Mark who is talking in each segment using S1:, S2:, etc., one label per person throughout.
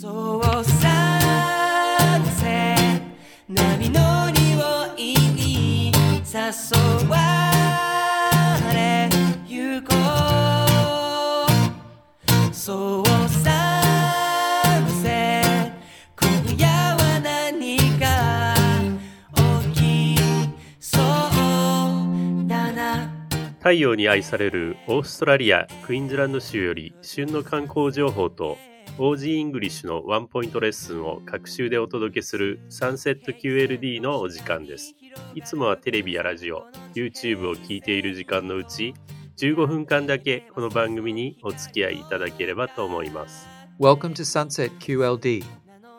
S1: そうさせ波の匂いに誘われゆこうそうさせ今夜は何か起きそうだな
S2: 太陽に愛されるオーストラリア・クイーンズランド州より旬の観光情報と OG イングリッシュのワンポイントレッスンを各週でお届けするサンセット QLD のお時間です。いつもはテレビやラジオ、YouTube を聞いている時間のうち15分間だけこの番組にお付き合いいただければと思います。
S3: Welcome to Sunset QLD.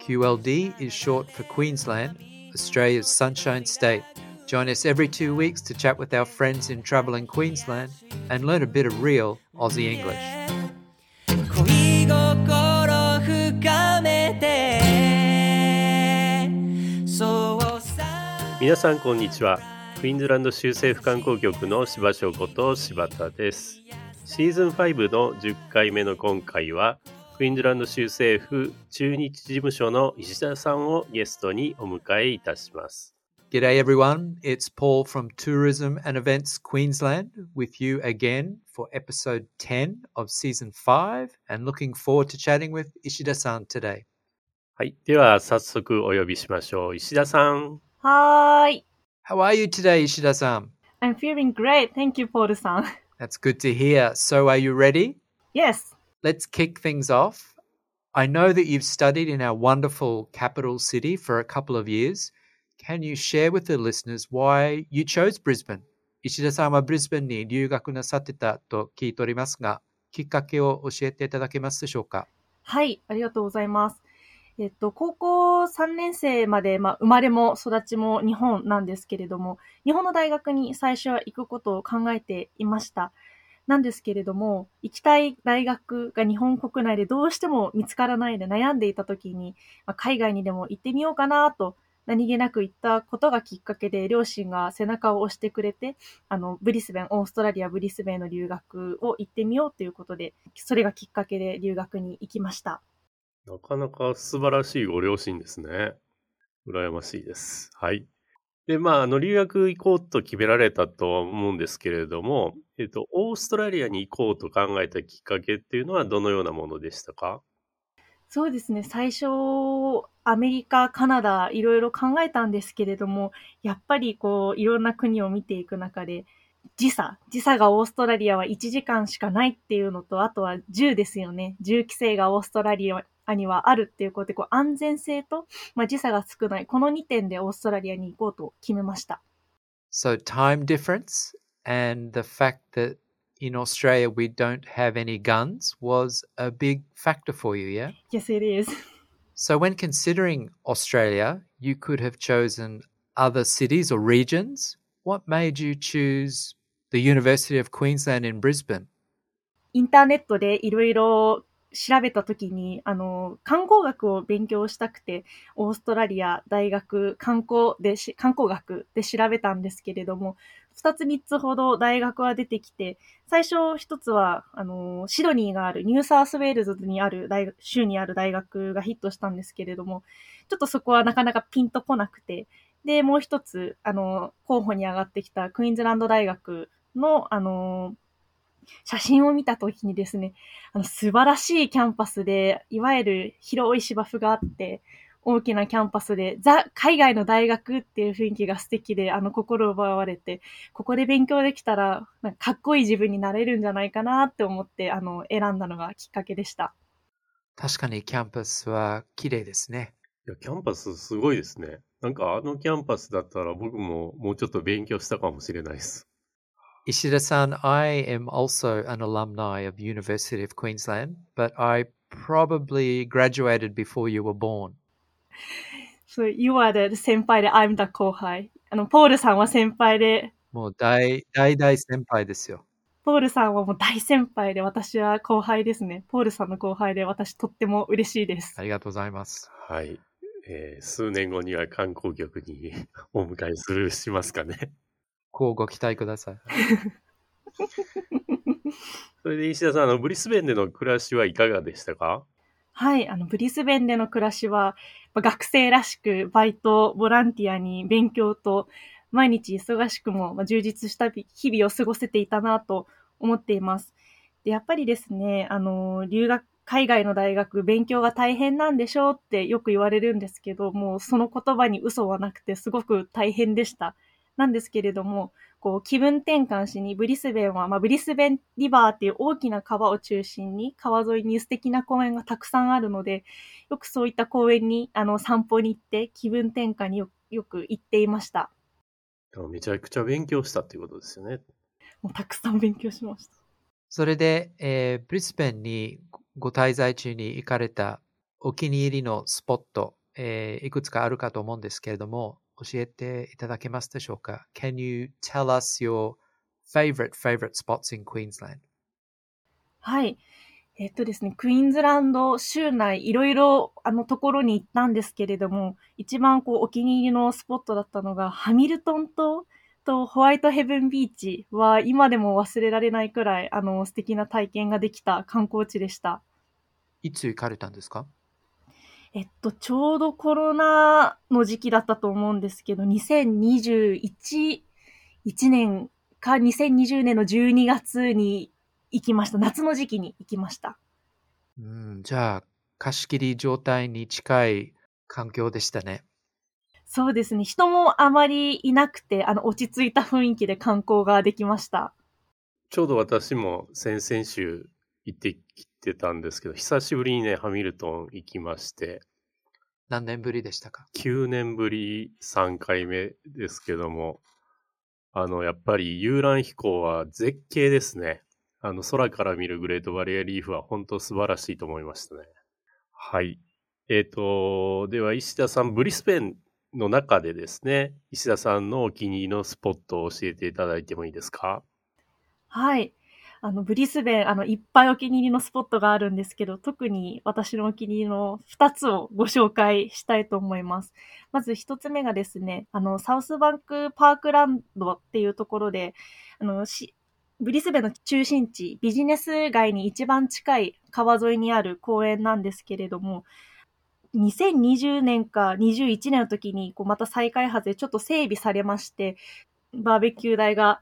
S3: QLD is short for Queensland, Australia's Sunshine State. Join us every two weeks to chat with our friends in travelling Queensland and learn a bit of real Aussie English.
S2: 皆さんこんにちは。クイーンズランド州政府観光局の柴翔こと柴田です。シーズン5の10回目の今回は、クイーンズランド州政府中日事務所の石田さんをゲストにお迎えいたします。
S3: G'day everyone, it's Paul from Tourism and Events Queensland with you again for episode 10 of season 5 and looking forward to chatting with Ishida-san today.
S2: はい。では早速お呼びしましょう。石田さん。
S4: はーい。
S3: How are you today, Ishida-san?
S4: I'm feeling great. Thank you, Paul さん。
S3: That's good to hear. So are you ready?
S4: Yes.
S3: Let's kick things off. I know that you've studied in our wonderful capital city for a couple of years. Can you share with the listeners why you chose Brisbane? 石田さんはブリスベンに留学なさってたと聞いておりますが、きっかけを教えていただけますでしょうか
S4: はい。ありがとうございます。 えっと、高校3年生まで、まあ、生まれも育ちも日本なんですけれども、日本の大学に最初は行くことを考えていました。なんですけれども、行きたい大学が日本国内でどうしても見つからないで悩んでいた時に、まあ、海外にでも行ってみようかなと何気なく言ったことがきっかけで、両親が背中を押してくれて、あの、ブリスベン、オーストラリア・ブリスベンの留学を行ってみようということで、それがきっかけで留学に行きました。
S2: なかなか素晴らしいご両親ですね。羨ましいです。はい。で、まあ、あの、留学行こうと決められたとは思うんですけれども、えっと、オーストラリアに行こうと考えたきっかけっていうのはどのようなものでしたか？
S4: そうですね。最初、アメリカ、カナダ、いろいろ考えたんですけれども、やっぱりこう、いろんな国を見ていく中で、時差。時差がオーストラリアは1時間しかないっていうのと、あとは銃ですよね。銃規制がオーストラリアにはあるっていうことで、こう安全性と、まあ、時差が少ない。この2点でオーストラリアに行こうと決めました。
S3: So time difference and the fact that in Australia we don't have any guns was a big factor for you, yeah?
S4: Yes, it is.
S3: So, when considering Australia, you could have chosen other cities or regions. What made you choose the University of Queensland in Brisbane?
S4: インターネットでいろいろ調べたときに、あの、観光学を勉強したくて、オーストラリア大学観光でし、観光学で調べたんですけれども、二つ三つほど大学は出てきて、最初一つは、あの、シドニーがある、ニューサウスウェールズにある大学、州にある大学がヒットしたんですけれども、ちょっとそこはなかなかピンとこなくて、で、もう一つ、あの、候補に上がってきたクイーンズランド大学の、あの、写真を見たときにですね、あの、素晴らしいキャンパスで、いわゆる広い芝生があって、大きなキャンパスで、ザ・海外の大学っていう雰囲気が素敵で、あの、心奪われて、ここで勉強できたら、なんかかっこいい自分になれるんじゃないかなって思って、あの、選んだのがきっかけでした。
S3: 確かにキャンパスは綺麗ですね。
S2: いや、キャンパスすごいですね。なんかあのキャンパスだったら僕ももうちょっと勉強したかもしれないです。
S3: Ishida-san, I am also an alumni of University of Queensland, but I probably graduated before you were born.
S4: So, you are the 先輩で、I'm the 後輩。あの、ポールさんは先輩で、
S3: もう大大大先輩ですよ。
S4: ポールさんはもう大先輩で、私は後輩ですね。ポールさんの後輩で、私とっても嬉しいです
S3: あ。りがとうございます。
S2: はい。えー数年後には観光局にお迎えするしますかね。
S3: こうご期待ください。
S2: それで石田さん、あの、ブリスベンでの暮らしはいかがでしたか？
S4: はい、あの、ブリスベンでの暮らしは、まあ学生らしく、バイト、ボランティアに勉強と、毎日忙しくも、まあ充実した日々を過ごせていたなと思っています。で、やっぱりですね、あの、留学、海外の大学、勉強が大変なんでしょうってよく言われるんですけど、もうその言葉に嘘はなくて、すごく大変でした。なんですけれども、こう、気分転換しに、ブリスベンは、まあ、ブリスベンリバーっていう大きな川を中心に、川沿いに素敵な公園がたくさんあるので、よくそういった公園に、あの、散歩に行って、気分転換によよく行っていました。
S2: めちゃくちゃ勉強したっていうことですよね。
S4: もうたくさん勉強しました。
S3: それで、えーブリスベンにご滞在中に行かれたお気に入りのスポット、えーいくつかあるかと思うんですけれども、教えていただけますでしょうか ?Can you tell us your favorite, favorite spots in Queensland?
S4: はい。えっとですね、クイーンズランド州内いろいろあのところに行ったんですけれども、一番こうお気に入りのスポットだったのがハミルトン島とホワイトヘブンビーチは今でも忘れられないくらいあの素敵な体験ができた観光地でした。
S3: いつ行かれたんですか？
S4: えっと、ちょうどコロナの時期だったと思うんですけど、2021 1年か2020年の12月に行きました。夏の時期に行きました。
S3: うん、じゃあ、貸し切り状態に近い環境でしたね。
S4: そうですね。人もあまりいなくて、あの、落ち着いた雰囲気で観光ができました。
S2: ちょうど私も先々週行ってきてたんですけど、久しぶりにね、ハミルトン行きまして、
S3: 何年ぶりでしたか
S2: ？9年ぶり3回目ですけども、あの、やっぱり遊覧飛行は絶景ですね。あの、空から見るグレートバリアリーフは本当素晴らしいと思いましたね。はい。えっ、と、では石田さん、ブリスベンの中でですね、石田さんのお気に入りのスポットを教えていただいてもいいですか？
S4: はい。あの、ブリスベン、あの、いっぱいお気に入りのスポットがあるんですけど、特に私のお気に入りの2つをご紹介したいと思います。まず1つ目がですね、あの、サウスバンクパークランドっていうところで、あの、しブリスベンの中心地、ビジネス街に一番近い川沿いにある公園なんですけれども、2020年か21年の時にこうまた再開発でちょっと整備されまして、バーベキュー台が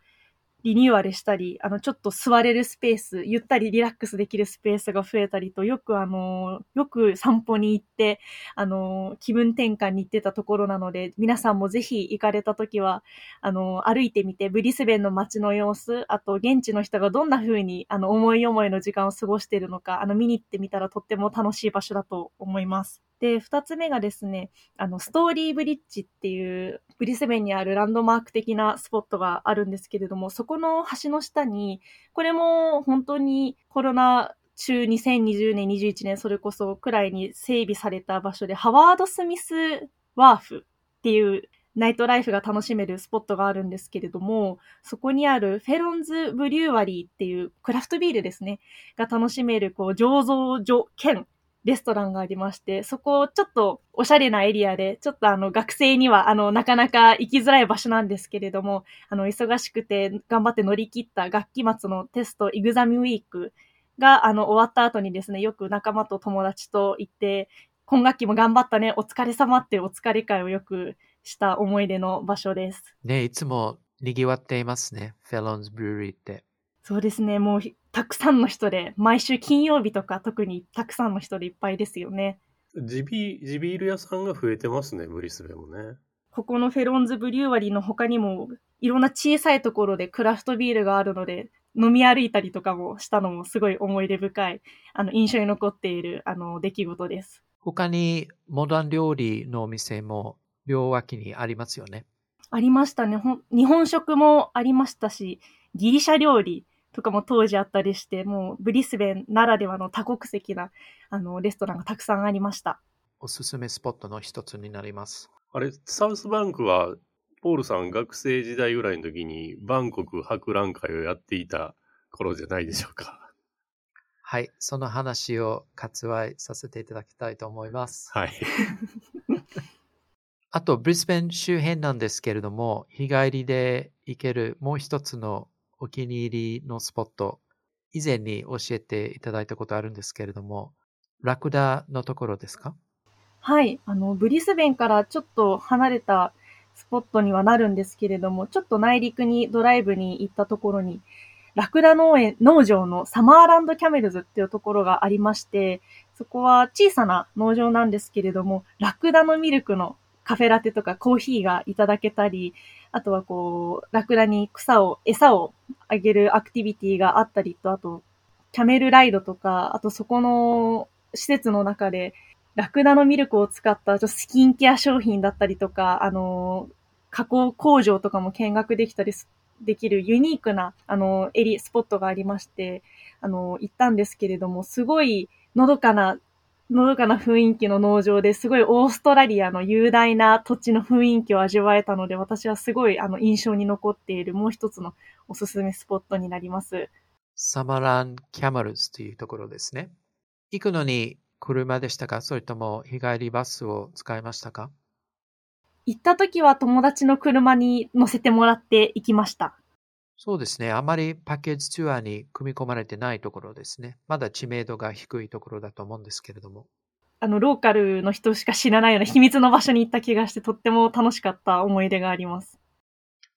S4: リニューアルしたり、あの、ちょっと座れるスペース、ゆったりリラックスできるスペースが増えたりと、よくあの、よく散歩に行って、あの、気分転換に行ってたところなので、皆さんもぜひ行かれた時は、あの、歩いてみて、ブリスベンの街の様子、あと、現地の人がどんな風に、あの、思い思いの時間を過ごしているのか、あの、見に行ってみたらとっても楽しい場所だと思います。で、二つ目がですね、あの、ストーリーブリッジっていう、ブリスベンにあるランドマーク的なスポットがあるんですけれども、そこの橋の下に、これも本当にコロナ中2020年、21年、それこそくらいに整備された場所で、ハワード・スミス・ワーフっていうナイトライフが楽しめるスポットがあるんですけれども、そこにあるフェロンズ・ブリューワリーっていうクラフトビールですね、が楽しめる、こう、醸造所兼レストランがありまして、そこちょっとおしゃれなエリアで、ちょっとあの学生にはあのなかなか行きづらい場所なんですけれども、あの忙しくて頑張って乗り切った学期末のテスト、 exam week があの終わった後にですね、よく仲間と友達と行って、今学期も頑張ったね、お疲れ様ってお疲れ会をよくした思い出の場所です。
S3: ね、いつも賑わっていますね。フェロンズ・ブルーリーって。
S4: そうですね、もうひたくさんの人で、毎週金曜日とか特にたくさんの人でいっぱいですよね。
S2: 地ビ地ビール屋さんが増えてますね、ブリスベンもね。
S4: ここのフェロンズブリューワリーの他にも、いろんな小さいところでクラフトビールがあるので、飲み歩いたりとかもしたのもすごい思い出深い、あの、印象に残っている、あの、出来事です。
S3: 他にモダン料理のお店も両脇にありますよね。
S4: ありましたね。日本食もありましたし、ギリシャ料理とかも当時あったりして、もうブリスベンならではの多国籍な、あの、レストランがたくさんありました。
S3: おすすめスポットの一つになります。
S2: あれ、サウスバンクは、ポールさん学生時代ぐらいの時に、バンコク博覧会をやっていた頃じゃないでしょうか。
S3: はい、その話を割愛させていただきたいと思います。
S2: はい。
S3: あと、ブリスベン周辺なんですけれども、日帰りで行けるもう一つのお気に入りのスポット、以前に教えていただいたことあるんですけれども、ラクダのところですか？
S4: はい。あの、ブリスベンからちょっと離れたスポットにはなるんですけれども、ちょっと内陸にドライブに行ったところに、ラクダ農園、農場のサマーランドキャメルズっていうところがありまして、そこは小さな農場なんですけれども、ラクダのミルクのカフェラテとかコーヒーがいただけたり、あとはこう、ラクダに草を、餌をあげるアクティビティがあったりと、あと、キャメルライドとか、あとそこの施設の中で、ラクダのミルクを使ったちょっとスキンケア商品だったりとか、あの、加工工場とかも見学できたりすできるユニークな、あの、エリ、スポットがありまして、あの、行ったんですけれども、すごいのどかな、のどかな雰囲気の農場ですごいオーストラリアの雄大な土地の雰囲気を味わえたので、私はすごいあの印象に残っているもう一つのおすすめスポットになります。
S3: サマランキャマルズというところですね。行くのに車でしたかそれとも日帰りバスを使いましたか？
S4: 行った時は友達の車に乗せてもらって行きました。
S3: そうですね。あまりパッケージツアーに組み込まれてないところですね。まだ知名度が低いところだと思うんですけれども。
S4: あの、ローカルの人しか知らないような秘密の場所に行った気がして、とっても楽しかった思い出があります。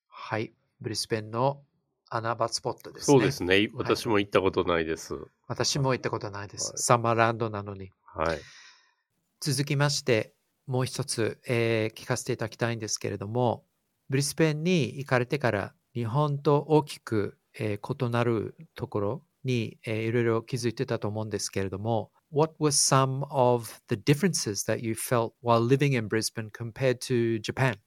S3: はい。ブリスベンの穴場スポットですね。
S2: そうですね。私も行ったことないです。
S3: 私も行ったことないです。
S2: はい
S3: サマーランドなのに。
S2: はい。
S3: 続きまして、もう一つ、えー聞かせていただきたいんですけれども、ブリスベンに行かれてから、日本と大きく、えー異なるところに、えーいろいろ気づいてたと思うんですけれども、What were some of the differences that you felt while living in Brisbane compared to Japan?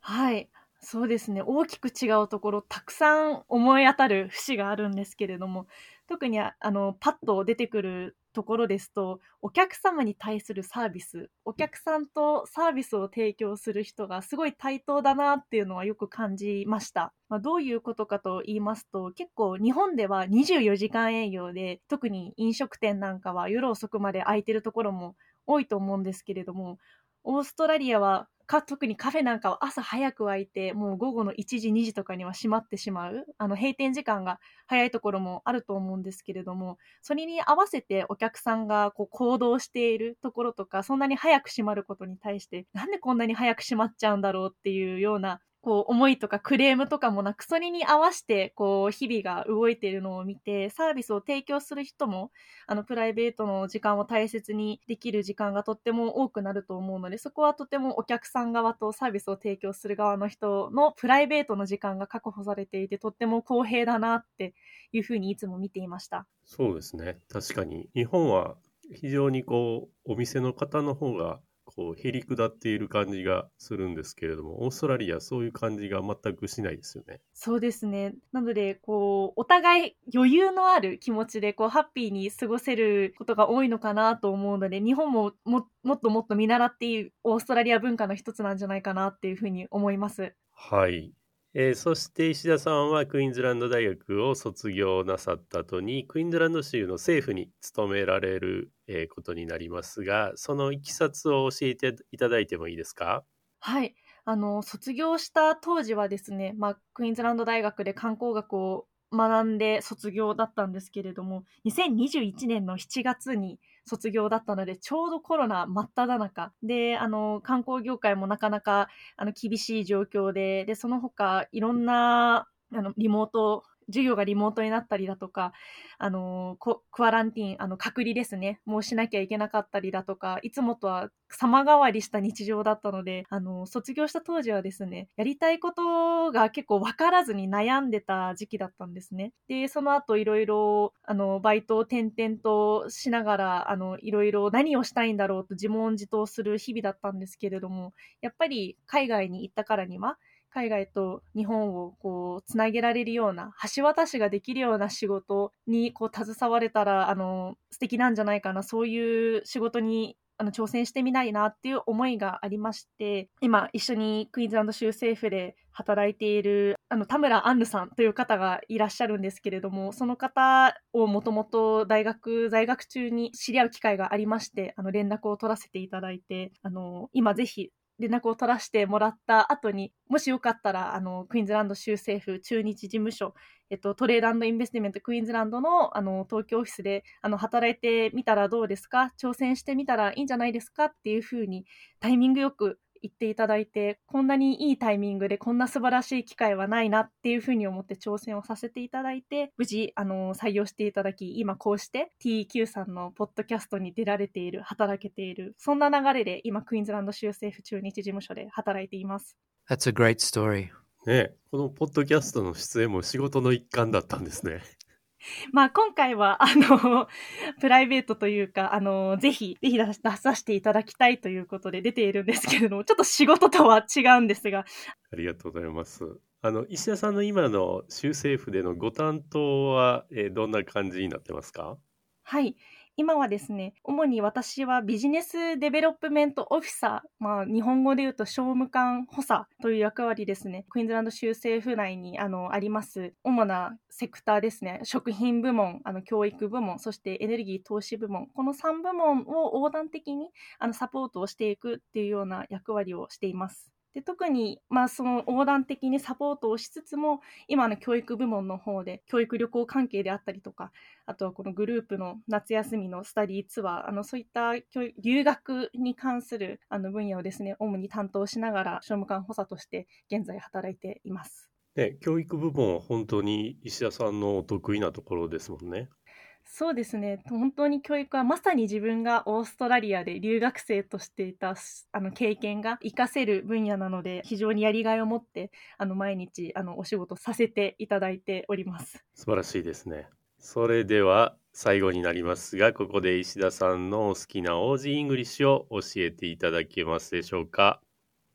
S4: はい。そうですね。大きく違うところ、たくさん思い当たる節があるんですけれども、特にあの、パッと出てくるところですと、お客様に対するサービス、お客さんとサービスを提供する人がすごい対等だなっていうのはよく感じました。まあ、どういうことかと言いますと、結構日本では24時間営業で、特に飲食店なんかは夜遅くまで空いてるところも多いと思うんですけれども、オーストラリアはか特にカフェなんかは朝早く開いてもう午後の1時2時とかには閉まってしまう。あの閉店時間が早いところもあると思うんですけれどもそれに合わせてお客さんがこう行動しているところとかそんなに早く閉まることに対してなんでこんなに早く閉まっちゃうんだろうっていうようなこう思いとかクレームとかもなくそれに合わせてこう日々が動いているのを見てサービスを提供する人もあのプライベートの時間を大切にできる時間がとっても多くなると思うのでそこはとてもお客さん側とサービスを提供する側の人のプライベートの時間が確保されていてとっても公平だなっていうふうにいつも見ていました。
S2: そうですね。確かに。日本は非常にこう、お店の方の方が、こう、へりくだっている感じがするんですけれども、オーストラリアそういう感じが全くしないですよね。
S4: そうですね。なので、こう、お互い余裕のある気持ちで、こう、ハッピーに過ごせることが多いのかなと思うので、日本もももっともっと見習っているオーストラリア文化の一つなんじゃないかなっていうふうに思います。
S2: はい。えーそして石田さんはクイーンズランド大学を卒業なさった後にクイーンズランド州の政府に勤められる、えーことになりますがそのいきさつを教えていただいてもいいですか？
S4: はい。あの、卒業した当時はですね、まあ、クイーンズランド大学で観光学を学んで卒業だったんですけれども、2021年の7月に卒業だったので、ちょうどコロナ真っ只中で、あの、観光業界もなかなか、あの、厳しい状況で、で、その他、いろんな、あの、リモート、授業がリモートになったりだとか、あの、コクアランティーン、あの、隔離ですね、もうしなきゃいけなかったりだとか、いつもとは様変わりした日常だったので、あの、卒業した当時はですね、やりたいことが結構分からずに悩んでた時期だったんですね。で、その後いろいろ、あの、バイトを転々としながら、あの、いろいろ何をしたいんだろうと自問自答する日々だったんですけれども、やっぱり海外に行ったからには、海外と日本をこうつなげられるような橋渡しができるような仕事にこう携われたらあの素敵なんじゃないかな。そういう仕事にあの挑戦してみないなっていう思いがありまして今一緒にクイーンズランド州政府で働いているあの田村アンヌさんという方がいらっしゃるんですけれどもその方をもともと大学在学中に知り合う機会がありましてあの連絡を取らせていただいてあの今ぜひ連絡を取らせてもらった後に、もしよかったら、あの、クイーンズランド州政府駐日事務所、えっと、 Trade Investment Queensland の、あの、東京オフィスで、あの、働いてみたらどうですか？挑戦してみたらいいんじゃないですか？っていうふうに、タイミングよく言っていただいて、こんなにいいタイミングでこんな素晴らしい機会はないなっていうふうに思って挑戦をさせていただいて、無事、あの、採用していただき、今こうして TQ さんのポッドキャストに出られている、働けている、そんな流れで今、クイーンズランド州政府駐日事務所で働いています。
S3: That's a great story.
S2: ねこのポッドキャストの出演も仕事の一環だったんですね。
S4: まあ、今回は、あの、プライベートというか、あの、ぜひ、ぜひ出出させていただきたいということで出ているんですけれども、ちょっと仕事とは違うんですが、
S2: ありがとうございます。あの、石田さんの今の州政府でのご担当は、えーどんな感じになってますか？
S4: はい。今はですね、主に私はビジネスデベロップメントオフィサー、まあ、日本語で言うと商務官補佐という役割ですね。クイーンズランド州政府内にあのあります主なセクターですね。食品部門、あの教育部門、そしてエネルギー投資部門、この3部門を横断的にあのサポートをしていくっていうような役割をしています。で特に、まあ、その横断的にサポートをしつつも、今の教育部門の方で教育旅行関係であったりとか、あとはこのグループの夏休みのスタディーツアー、あのそういった教留学に関するあの分野をですね、主に担当しながら、商務官補佐として現在働いています。
S2: ね、教育部門は本当に石田さんの得意なところですもんね。
S4: そうですね、本当に教育はまさに自分がオーストラリアで留学生としていたあの経験が活かせる分野なので、非常にやりがいを持って、あの毎日あのお仕事させていただいております。
S2: 素晴らしいですね。それでは最後になりますが、ここで石田さんのお好きな Aussie English を教えていただけますでしょうか？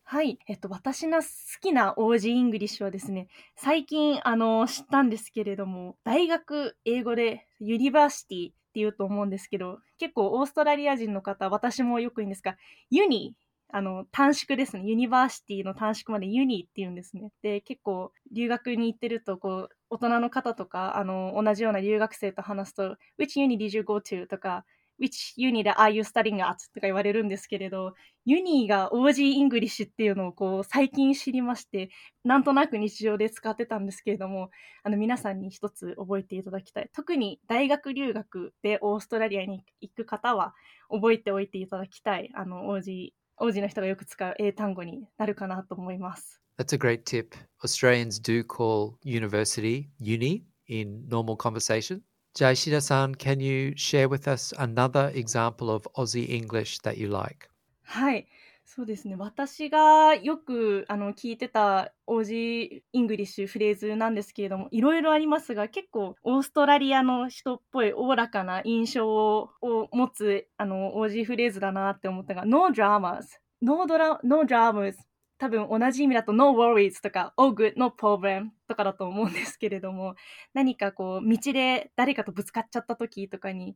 S4: はい。えっと、私の好きな OG イングリッシュはですね、最近、あの、知ったんですけれども、大学英語でユニバーシティって言うと思うんですけど、結構オーストラリア人の方、私もよく言うんですが、 uni、あの、短縮ですね。 University の短縮まで uni っていうんですね。で、結構、留学に行ってると、こう、大人の方とか、あの、同じような留学生と話すと、Which uni did you go to? とか、Which uni are you studying at? とか言われるんですけれど、ユニーが OG イングリッシュっていうのをこう最近知りまして、なんとなく日常で使ってたんですけれども、あの皆さんに一つ覚えていただきたい。特に大学留学でオーストラリアに行く方は覚えておいていただきたい。あの OG、OG の人がよく使う英単語になるかなと思います。
S3: That's a great tip. Australians do call university uni in normal conversation. Jaishida can you share with us another example of Aussie English that you like?
S4: Hi. そうですね私がよくあの聞いてた Aussie English フレーズなんですけれどもいろいろありますが結構オーストラリアの人っぽいおおらかな印象を,持つあのオージーフレーズだなって思ったが「No dramas」「No dramas」多分同じ意味だと No worries とか Oh good, no problem とかだと思うんですけれども、何かこう道で誰かとぶつかっちゃった時とかに、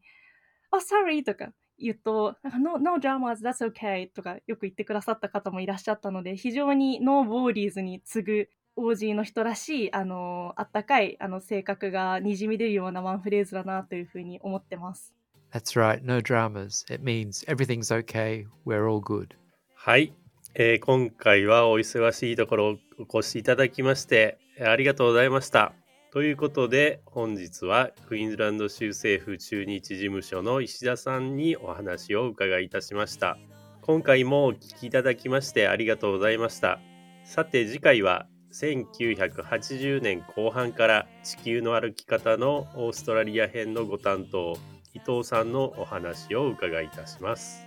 S4: Oh sorry とか言うと、なんか no, no dramas, that's okay とかよく言ってくださった方もいらっしゃったので、非常に No worries に次ぐ OG の人らしい、あの、あったかい、あの、性格がにじみ出るようなワンフレーズだなというふうに思ってます。
S3: That's right, no dramas. It means everything's okay, we're all good.
S2: はい、えー今回はお忙しいところお越しいただきましてありがとうございました。ということで本日はクイーンズランド州政府駐日事務所の石田さんにお話を伺いいたしました。今回もお聞きいただきましてありがとうございました。さて次回は1980年後半から地球の歩き方のオーストラリア編のご担当伊藤さんのお話を伺いいたします。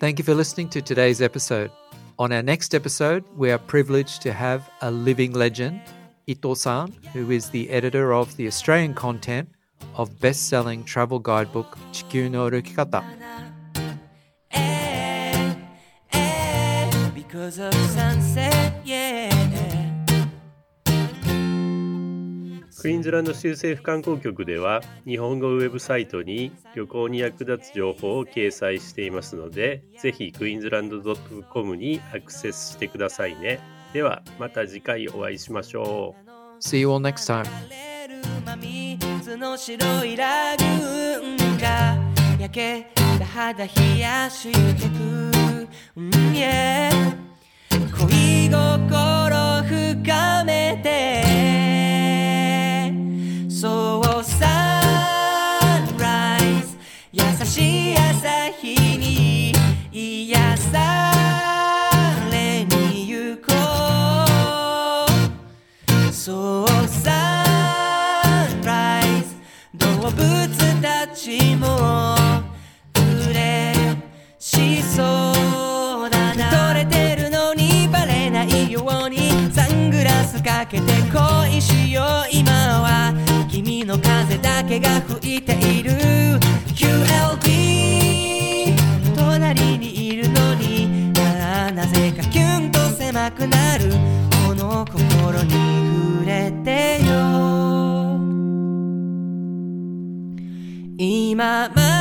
S3: Thank you for listening to today's episode. On our next episode, we are privileged to have a living legend, Ito san, who is the editor of the Australian content of best selling travel guidebook Chikyu no Rukikata.
S1: Eh, eh, because of sunset, yeah.
S2: クイーンズランド州政府観光局では日本語ウェブサイトに旅行に役立つ情報を掲載していますのでぜひクイーンズランド .com にアクセスしてくださいね。ではまた次回お会いしましょう。
S3: See you all next time.
S1: の白いラグーンが焼けた肌冷やしてく、うん yeah しも嬉しそうだな。取れてるのにバレないようにサングラスかけて恋しよう。今は君の風だけが吹いている。QLB 隣にいるのに。なあなぜかキュンと狭くなる。今ま